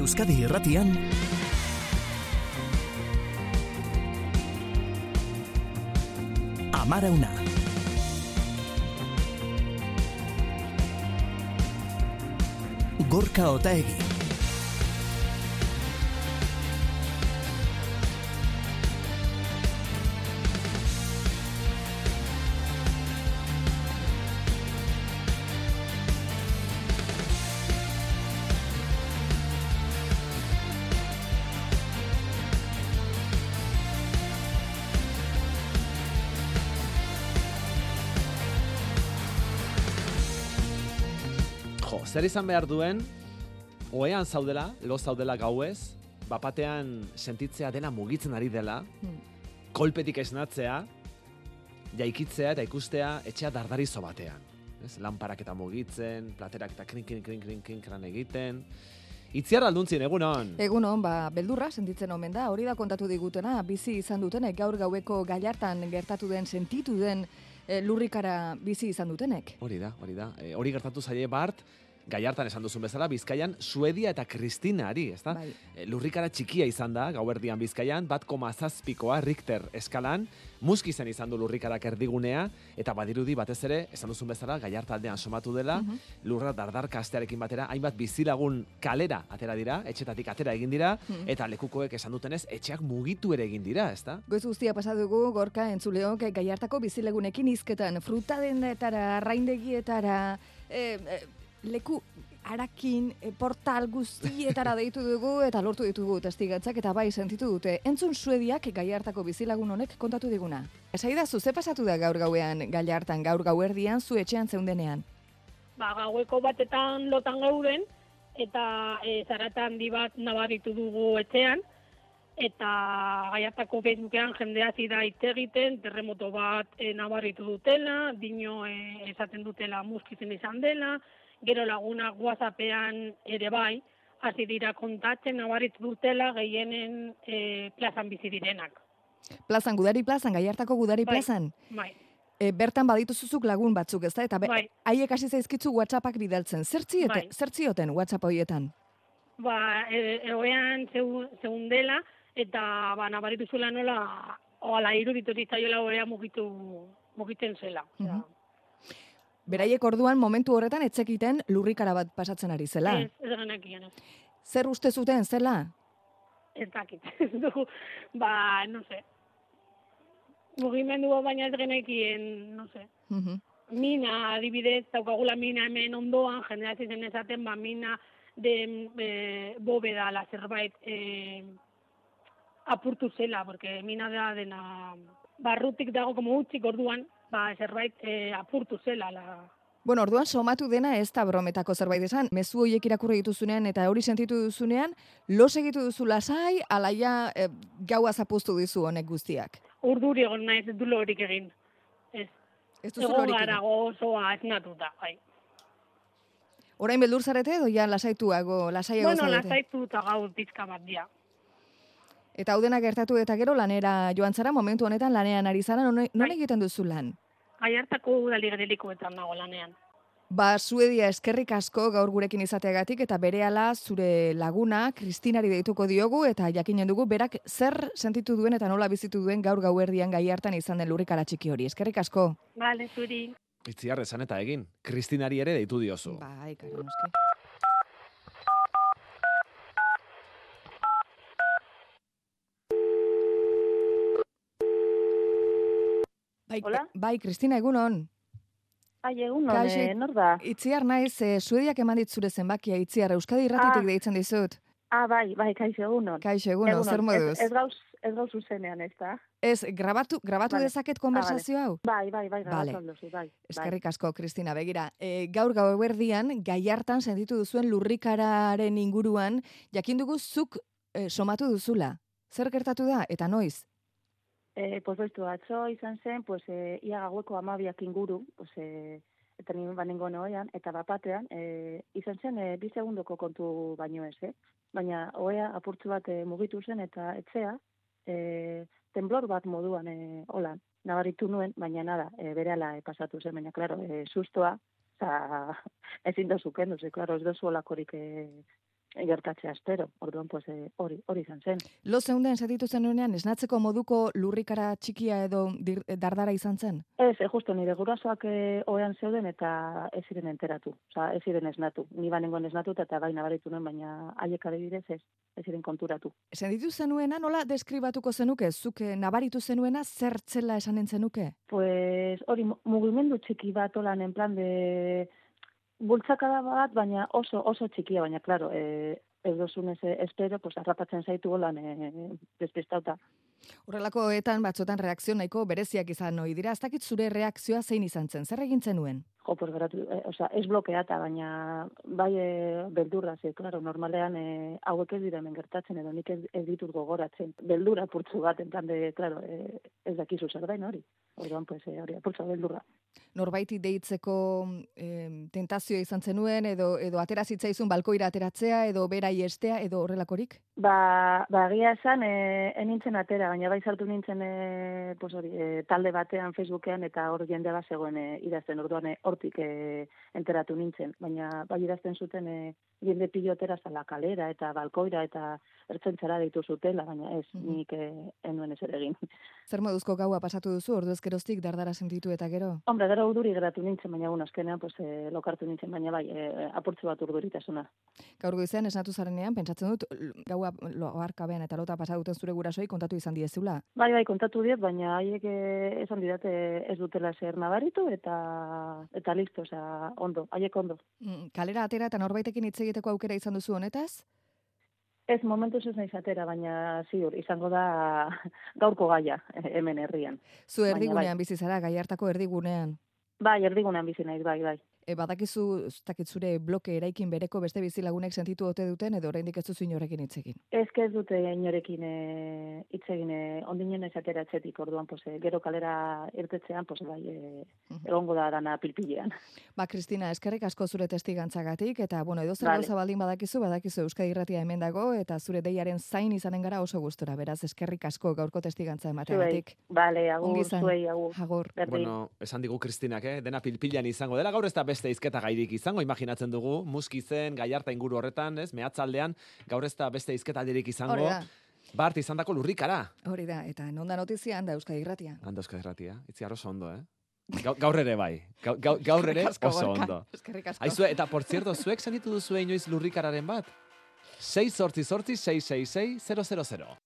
Euskadi Irratian. Amara una. Gorka Otaegi zer izan behar duen, oean zaudela, lo zaudela gauez, bapatean sentitzea dena mugitzen ari dela, hmm. kolpetik esnatzea, jaikitzea eta ikustea etxea dardarizo batean. Ez, lamparak eta mugitzen, platerak eta krin, krin, krin, krin, krin, krin egiten. Itziar alduntzien, egunon? Egunon, ba, beldurra sentitzen omen da, hori da kontatu digutena, bizi izan dutenek, gaur gaueko gaiartan gertatu den, sentitu den, e, lurrikara bizi izan dutenek. Hori da, hori da. E, hori gertatu zaie bart, Gaiartan esan duzun bezala, Bizkaian, Suedia eta Kristina ari, ez da? Bai. Eh, lurrikara txikia izan da, gauerdian Bizkaian, bat koma zazpikoa, Richter eskalan, muski zen izan du lurrikarak erdigunea, eta badirudi batez ere, esan duzun bezala, Gaiarta aldean somatu dela, mhm. lurra dardarka astearekin batera, hainbat bizilagun kalera atera dira, etxetatik atera egin dira, mhm. eta lekukoek esan dutenez, etxeak mugitu ere egin dira, ez da? Goiz guztia pasadugu, gorka entzuleok, Gaiartako bizilagunekin izketan, fruta denetara, raindegietara, e, e, leku arakin e, portal guztietara deitu dugu eta lortu ditugu testigatzak eta bai sentitu dute. Entzun suediak gai hartako bizilagun honek kontatu diguna. Esai da, zuze pasatu da gaur gauean gai hartan gaur gauerdian zu etxean zeundenean? Ba, gaueko batetan lotan gauden eta e, zaratan di bat nabaritu dugu etxean eta gaiatako Facebookean jendea zida hitz egiten, terremoto bat e, nabaritu dutela, dino e, esaten dutela muskizen izan dela, gero laguna WhatsAppean ere bai, hasi dira kontatzen nabarit dutela gehienen e, plazan bizi direnak. Plazan, gudari plazan, gai hartako gudari bai, plazan? Bai. E, bertan baditu zuzuk lagun batzuk, ezta? Eta bai. haiek hasi zaizkitzu WhatsAppak bidaltzen. Zertzioten, bai. zertzioten WhatsApp horietan? Ba, egoean zeun dela, eta ba, nabaritu zuela nola, oala iruditu ditaiola horrea mugitu, mugiten zela. Mm Beraiek orduan momentu horretan etzekiten lurrikara bat pasatzen ari zela. Ez, ez genekien. Zer uste zuten zela? Ez dakit. ba, no sé. Mugimendu baina ez genekien, no sé. Uh Mina, adibidez, daukagula mina hemen ondoan, jendea zizen ezaten, ba, mina de e, bóveda la zerbait e, apurtu zela, porque mina da dena barrutik dago como utzik orduan, ba, zerbait e, apurtu zela. La... Bueno, orduan somatu dena ez da brometako zerbait esan. Mezu horiek irakurri dituzunean eta hori sentitu duzunean, los egitu duzu lasai, alaia e, gaua zapustu dizu honek guztiak. Urduri egon naiz, du lorik egin. Ez, ez duzu lorik egin. gozoa ez natuta, bai. Orain beldur zarete edo ja lasaituago, lasaiago bueno, zarete? Bueno, lasaitu eta gau pizka bat dia. Eta hau gertatu eta gero lanera joan zara, momentu honetan lanean ari zara, non, bai. egiten duzu lan? Gai hartako udali nago lanean. Ba, Suedia eskerrik asko gaur gurekin izateagatik eta berehala zure laguna Kristinari deituko diogu eta jakinen dugu berak zer sentitu duen eta nola bizitu duen gaur gauerdian gai hartan izan den lurrikara txiki hori. Eskerrik asko. Vale, zuri. Itziar esan eta egin. Kristinari ere deitu diozu. Bai, karo, Bai, Hola? bai, Kristina, egunon. Ai, egunon, Kaixi, eh, nor da? Itziar naiz, eh, suediak eman ditzure zenbakia, itziar, Euskadi irratitik ah. deitzen dizut. Ah, bai, bai, kaixo, egunon. Kaixo, egunon, zer moduz? Ez, ez gauz, ez gauz zuzenean, ez da? Ez, grabatu, grabatu vale. dezaket ah, konversazio hau? Bai, bai, bai, grabatu vale. bai, bai. Eskerrik asko, Kristina, begira. E, gaur gau eberdian, gai hartan sentitu duzuen lurrikararen inguruan, jakin dugu zuk e, somatu duzula. Zer gertatu da, eta noiz? Eh, pues bestu atzo izan zen, pues eh, ia gaueko amabiak inguru, pues eh, eta nien banengo noean, eta bapatean, eh, izan zen, eh, bi segundoko kontu baino ez, eh? Baina, oea, apurtzu bat eh, mugitu zen, eta etzea, eh, temblor bat moduan, eh, hola, nabaritu nuen, baina nada, eh, bere ala eh, pasatu zen, baina, klaro, eh, sustoa, eta ezin da zuken, duze, klaro, ez dozu olakorik eh, gertatzea espero. Orduan, pues, eh, hori, hori izan zen. Lo zeunden sentitu zenuenean, esnatzeko moduko lurrikara txikia edo dir, dardara izan zen? Ez, e, justo nire gurasoak e, oean zeuden eta ez ziren enteratu. Osa, ez ziren esnatu. Ni banengoen esnatu eta bai nabaritu nuen, baina haiek adibidez ez, ez ziren konturatu. Sentitu zenuena, nola deskribatuko zenuke? Zuke nabaritu zenuena zertzela esanen zenuke? Pues hori mugimendu txiki bat olan en plan de bultzakada bat, baina oso oso txikia, baina claro, eh ez dozun ez espero, pues arrapatzen zaitu golan e, despistauta. Horrelakoetan batzotan reakzio nahiko bereziak izan noi dira, ez dakit zure reakzioa zein izan zen, zer egin zenuen? Jo, pues geratu, e, o sea, ez blokeata, baina bai e, beldurra, ze, claro, normalean e, hauek ez dira hemen gertatzen, edo nik ez, ez ditut gogoratzen. Beldura purtsu bat, en plan de, claro, e, ez dakizu zer dain hori. Orduan, pues, e, hori, apurtza beldurra norbaiti deitzeko tentazioa izan zenuen edo edo atera zitzaizun balkoira ateratzea edo berai estea edo horrelakorik? Ba, ba egia esan e, enintzen atera, baina bai sartu nintzen e, pues hori, e, talde batean Facebookean eta hor jende bat zegoen e, idazten orduan e, hortik e, enteratu nintzen, baina bai idazten zuten e, jende pilotera zala kalera eta balkoira eta ertzentzara ditu zutela, baina ez, mm -hmm. nik e, enuen ez ere egin. Zer moduzko gaua pasatu duzu, ordu ezkeroztik dardara sentitu eta gero? Hombre, gero urduri geratu nintzen, baina un azkenean pues, e, lokartu nintzen, baina bai, e, apurtzu bat urduritasuna. Gaur goizean esnatu zarenean, pentsatzen dut, gaua loarkabean eta lota pasaduten zure gurasoi kontatu izan diezula? Bai, bai, kontatu diet, baina haiek e, esan didate ez dutela zer nabaritu eta eta listo, osea, ondo, haiek ondo. Mm, kalera atera eta norbaitekin hitz egiteko aukera izan duzu honetaz? Ez, momentu ez naiz atera, baina ziur, izango da gaurko gaia hemen herrian. Zu bai. erdigunean bizi zara, gai hartako erdigunean. Bai, erdigunean bizi naiz, bai, bai e, badakizu zutakit zure bloke eraikin bereko beste bizilagunek sentitu ote duten edo oraindik ez duzu inorekin hitz egin. Ez ez dute inorekin e, hitz egin e, ondinen ez atzetik orduan pues e, gero kalera irtetzean pues bai e, egongo da dana pilpilean. Ba Cristina, eskerrik asko zure testigantzagatik eta bueno, edo zer vale. baldin badakizu, badakizu Euskadi Irratia hemen dago eta zure deiaren zain izanen gara oso gustora. Beraz, eskerrik asko gaurko testigantza emateagatik. Vale, agur, zuei, agur. Agur. Bueno, esan digu Kristinak, eh? dena pilpilan izango dela, gaur ez da beste izketa gairik izango, imaginatzen dugu, muski zen, gaiarta inguru horretan, ez, mehatzaldean, gaur ez da beste izketa izango. Bart izan dako lurrikara. Hori da, eta nonda notizia handa Euskadi Irratia. Handa Euskadi Irratia, itzi oso ondo, eh? Gaur ere bai, gaur ere oso ondo. Aizue, eta por cierto, zuek zenitu duzu inoiz lurrikararen bat? 6 sortzi sortzi 666 000.